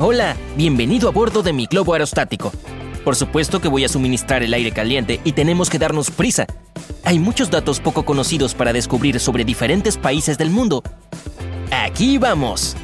Hola, bienvenido a bordo de mi globo aerostático. Por supuesto que voy a suministrar el aire caliente y tenemos que darnos prisa. Hay muchos datos poco conocidos para descubrir sobre diferentes países del mundo. Aquí vamos.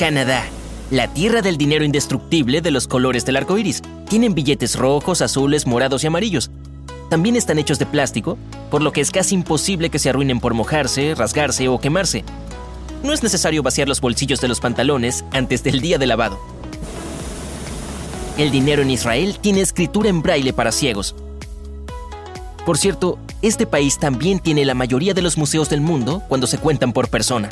Canadá, la tierra del dinero indestructible de los colores del arco iris. Tienen billetes rojos, azules, morados y amarillos. También están hechos de plástico, por lo que es casi imposible que se arruinen por mojarse, rasgarse o quemarse. No es necesario vaciar los bolsillos de los pantalones antes del día de lavado. El dinero en Israel tiene escritura en braille para ciegos. Por cierto, este país también tiene la mayoría de los museos del mundo cuando se cuentan por persona.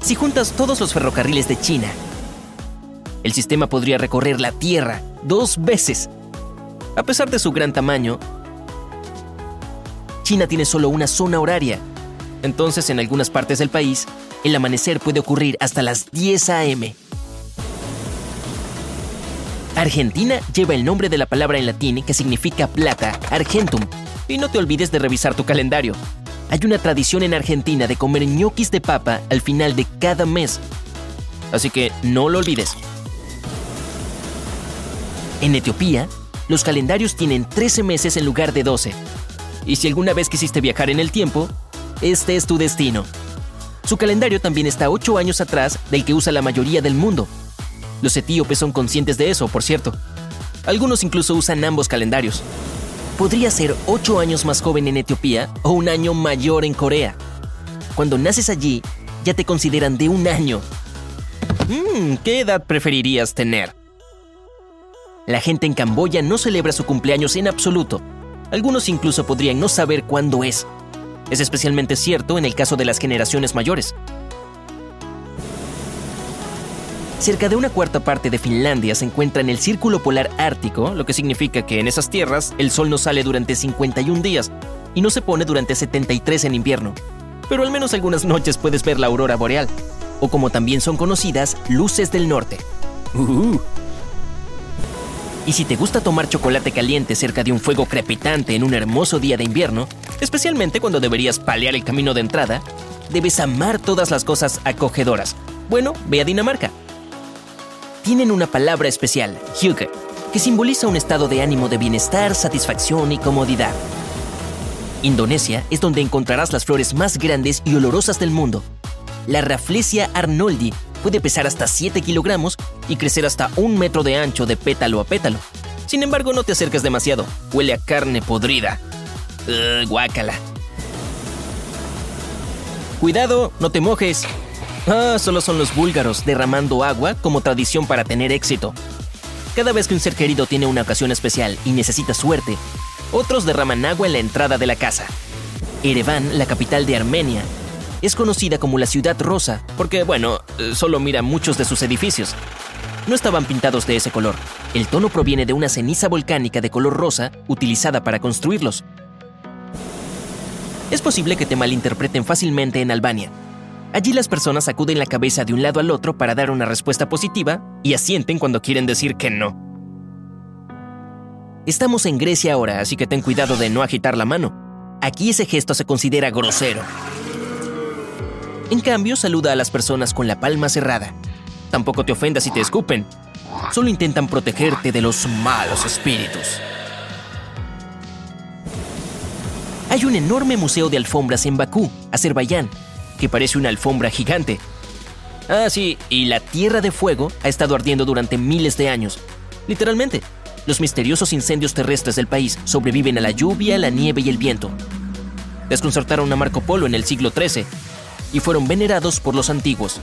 Si juntas todos los ferrocarriles de China, el sistema podría recorrer la Tierra dos veces. A pesar de su gran tamaño, China tiene solo una zona horaria. Entonces, en algunas partes del país, el amanecer puede ocurrir hasta las 10 a.m. Argentina lleva el nombre de la palabra en latín que significa plata, argentum. Y no te olvides de revisar tu calendario. Hay una tradición en Argentina de comer ñoquis de papa al final de cada mes. Así que no lo olvides. En Etiopía, los calendarios tienen 13 meses en lugar de 12. Y si alguna vez quisiste viajar en el tiempo, este es tu destino. Su calendario también está 8 años atrás del que usa la mayoría del mundo. Los etíopes son conscientes de eso, por cierto. Algunos incluso usan ambos calendarios. Podría ser 8 años más joven en Etiopía o un año mayor en Corea. Cuando naces allí, ya te consideran de un año. Mm, ¿Qué edad preferirías tener? La gente en Camboya no celebra su cumpleaños en absoluto. Algunos incluso podrían no saber cuándo es. Es especialmente cierto en el caso de las generaciones mayores. Cerca de una cuarta parte de Finlandia se encuentra en el Círculo Polar Ártico, lo que significa que en esas tierras el sol no sale durante 51 días y no se pone durante 73 en invierno. Pero al menos algunas noches puedes ver la aurora boreal, o como también son conocidas, luces del norte. Uh. Y si te gusta tomar chocolate caliente cerca de un fuego crepitante en un hermoso día de invierno, especialmente cuando deberías palear el camino de entrada, debes amar todas las cosas acogedoras. Bueno, ve a Dinamarca tienen una palabra especial, hygge, que simboliza un estado de ánimo de bienestar, satisfacción y comodidad. Indonesia es donde encontrarás las flores más grandes y olorosas del mundo. La Rafflesia arnoldi puede pesar hasta 7 kilogramos y crecer hasta un metro de ancho de pétalo a pétalo. Sin embargo, no te acerques demasiado, huele a carne podrida. Uh, guácala. Cuidado, no te mojes. Ah, solo son los búlgaros derramando agua como tradición para tener éxito. Cada vez que un ser querido tiene una ocasión especial y necesita suerte, otros derraman agua en la entrada de la casa. Ereván, la capital de Armenia, es conocida como la ciudad rosa porque, bueno, solo mira muchos de sus edificios. No estaban pintados de ese color. El tono proviene de una ceniza volcánica de color rosa utilizada para construirlos. Es posible que te malinterpreten fácilmente en Albania, Allí las personas sacuden la cabeza de un lado al otro para dar una respuesta positiva y asienten cuando quieren decir que no. Estamos en Grecia ahora, así que ten cuidado de no agitar la mano. Aquí ese gesto se considera grosero. En cambio, saluda a las personas con la palma cerrada. Tampoco te ofendas si te escupen. Solo intentan protegerte de los malos espíritus. Hay un enorme museo de alfombras en Bakú, Azerbaiyán, que parece una alfombra gigante. Ah, sí, y la Tierra de Fuego ha estado ardiendo durante miles de años. Literalmente, los misteriosos incendios terrestres del país sobreviven a la lluvia, la nieve y el viento. Desconcertaron a Marco Polo en el siglo XIII y fueron venerados por los antiguos.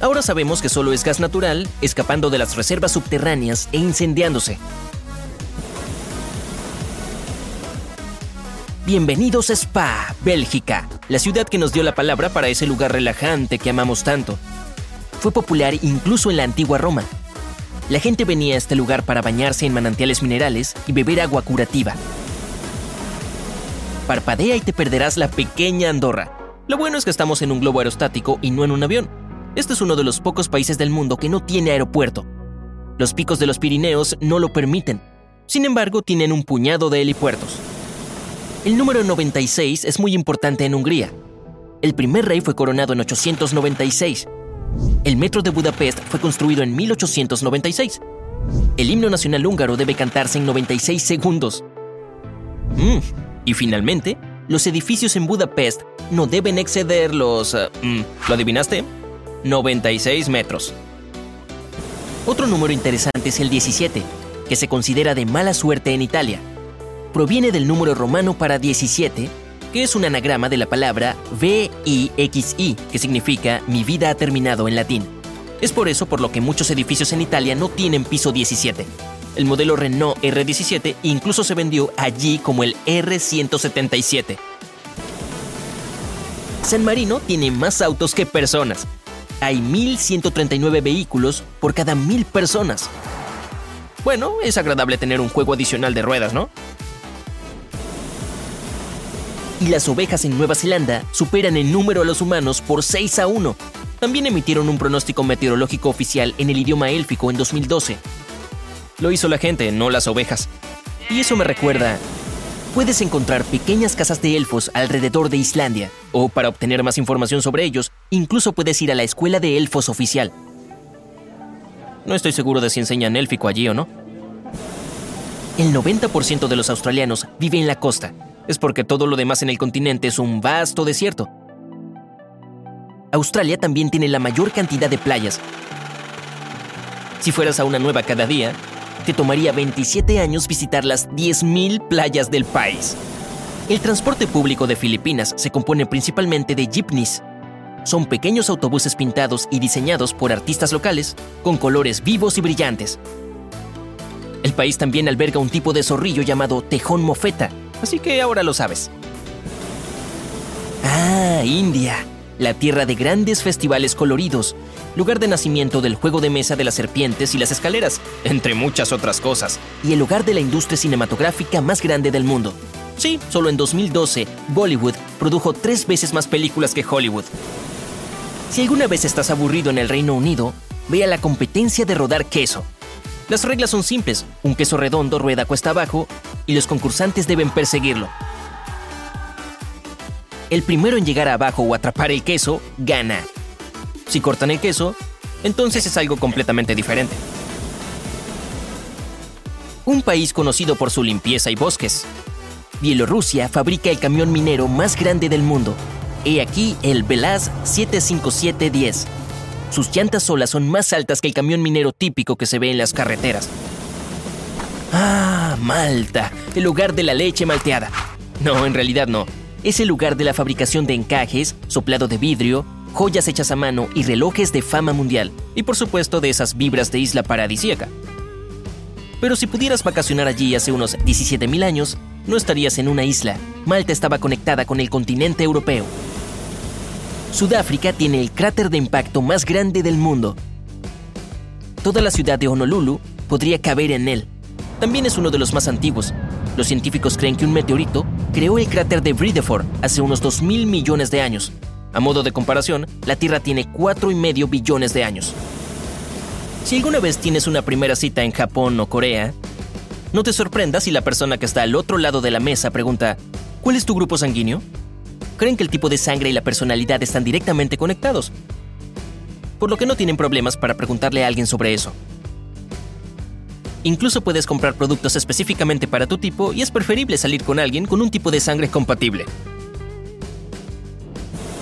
Ahora sabemos que solo es gas natural escapando de las reservas subterráneas e incendiándose. Bienvenidos a Spa, Bélgica, la ciudad que nos dio la palabra para ese lugar relajante que amamos tanto. Fue popular incluso en la antigua Roma. La gente venía a este lugar para bañarse en manantiales minerales y beber agua curativa. Parpadea y te perderás la pequeña Andorra. Lo bueno es que estamos en un globo aerostático y no en un avión. Este es uno de los pocos países del mundo que no tiene aeropuerto. Los picos de los Pirineos no lo permiten. Sin embargo, tienen un puñado de helipuertos. El número 96 es muy importante en Hungría. El primer rey fue coronado en 896. El metro de Budapest fue construido en 1896. El himno nacional húngaro debe cantarse en 96 segundos. Mm, Y finalmente, los edificios en Budapest no deben exceder los... eh, mm, ¿Lo adivinaste? 96 metros. Otro número interesante es el 17, que se considera de mala suerte en Italia. Proviene del número romano para 17, que es un anagrama de la palabra VIXI, que significa mi vida ha terminado en latín. Es por eso por lo que muchos edificios en Italia no tienen piso 17. El modelo Renault R17 incluso se vendió allí como el R177. San Marino tiene más autos que personas. Hay 1.139 vehículos por cada 1.000 personas. Bueno, es agradable tener un juego adicional de ruedas, ¿no? Y las ovejas en Nueva Zelanda superan en número a los humanos por 6 a 1. También emitieron un pronóstico meteorológico oficial en el idioma élfico en 2012. Lo hizo la gente, no las ovejas. Y eso me recuerda, puedes encontrar pequeñas casas de elfos alrededor de Islandia, o para obtener más información sobre ellos, incluso puedes ir a la escuela de elfos oficial. No estoy seguro de si enseñan élfico allí o no. El 90% de los australianos vive en la costa. Es porque todo lo demás en el continente es un vasto desierto. Australia también tiene la mayor cantidad de playas. Si fueras a una nueva cada día, te tomaría 27 años visitar las 10.000 playas del país. El transporte público de Filipinas se compone principalmente de jeepneys. Son pequeños autobuses pintados y diseñados por artistas locales con colores vivos y brillantes. El país también alberga un tipo de zorrillo llamado tejón mofeta, así que ahora lo sabes. Ah, India, la tierra de grandes festivales coloridos, lugar de nacimiento del juego de mesa de las serpientes y las escaleras, entre muchas otras cosas, y el hogar de la industria cinematográfica más grande del mundo. Sí, solo en 2012, Bollywood produjo tres veces más películas que Hollywood. Si alguna vez estás aburrido en el Reino Unido, ve a la competencia de rodar queso. Las reglas son simples, un queso redondo rueda cuesta abajo y los concursantes deben perseguirlo. El primero en llegar abajo o atrapar el queso, gana. Si cortan el queso, entonces es algo completamente diferente. Un país conocido por su limpieza y bosques. Bielorrusia fabrica el camión minero más grande del mundo. He aquí el Belaz 75710. Sus llantas solas son más altas que el camión minero típico que se ve en las carreteras. Ah, Malta, el lugar de la leche malteada. No, en realidad no. Es el lugar de la fabricación de encajes, soplado de vidrio, joyas hechas a mano y relojes de fama mundial. Y por supuesto de esas vibras de isla paradisíaca. Pero si pudieras vacacionar allí hace unos 17.000 años, no estarías en una isla. Malta estaba conectada con el continente europeo. Sudáfrica tiene el cráter de impacto más grande del mundo. Toda la ciudad de Honolulu podría caber en él. También es uno de los más antiguos. Los científicos creen que un meteorito creó el cráter de Vredefort hace unos 2.000 millones de años. A modo de comparación, la Tierra tiene 4,5 billones de años. Si alguna vez tienes una primera cita en Japón o Corea, no te sorprendas si la persona que está al otro lado de la mesa pregunta, ¿cuál es tu grupo sanguíneo? Creen que el tipo de sangre y la personalidad están directamente conectados, por lo que no tienen problemas para preguntarle a alguien sobre eso. Incluso puedes comprar productos específicamente para tu tipo y es preferible salir con alguien con un tipo de sangre compatible.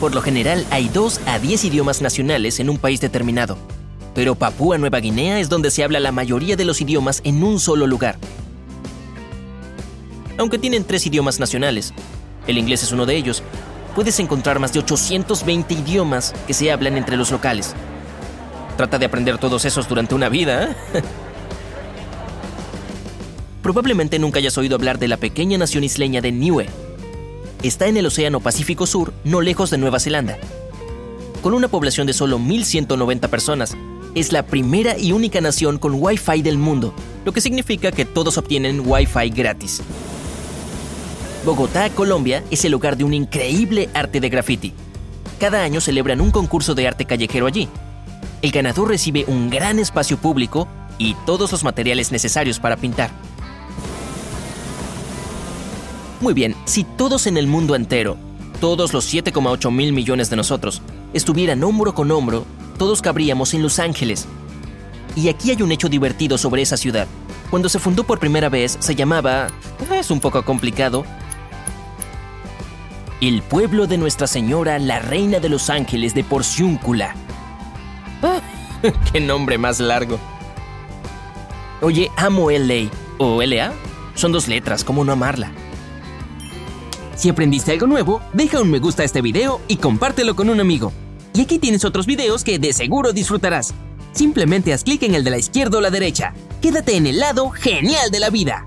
Por lo general hay 2 a 10 idiomas nacionales en un país determinado, pero Papúa Nueva Guinea es donde se habla la mayoría de los idiomas en un solo lugar. Aunque tienen tres idiomas nacionales, el inglés es uno de ellos, puedes encontrar más de 820 idiomas que se hablan entre los locales. Trata de aprender todos esos durante una vida. ¿eh? Probablemente nunca hayas oído hablar de la pequeña nación isleña de Niue. Está en el Océano Pacífico Sur, no lejos de Nueva Zelanda. Con una población de solo 1.190 personas, es la primera y única nación con Wi-Fi del mundo, lo que significa que todos obtienen Wi-Fi gratis. Bogotá, Colombia, es el hogar de un increíble arte de graffiti. Cada año celebran un concurso de arte callejero allí. El ganador recibe un gran espacio público y todos los materiales necesarios para pintar. Muy bien, si todos en el mundo entero, todos los 7,8 mil millones de nosotros, estuvieran hombro con hombro, todos cabríamos en Los Ángeles. Y aquí hay un hecho divertido sobre esa ciudad. Cuando se fundó por primera vez se llamaba, es un poco complicado, el pueblo de Nuestra Señora, la Reina de los Ángeles de Porciúncula. ¡Qué nombre más largo! Oye, amo LA o LA. Son dos letras, ¿cómo no amarla? Si aprendiste algo nuevo, deja un me gusta a este video y compártelo con un amigo. Y aquí tienes otros videos que de seguro disfrutarás. Simplemente haz clic en el de la izquierda o la derecha. Quédate en el lado genial de la vida.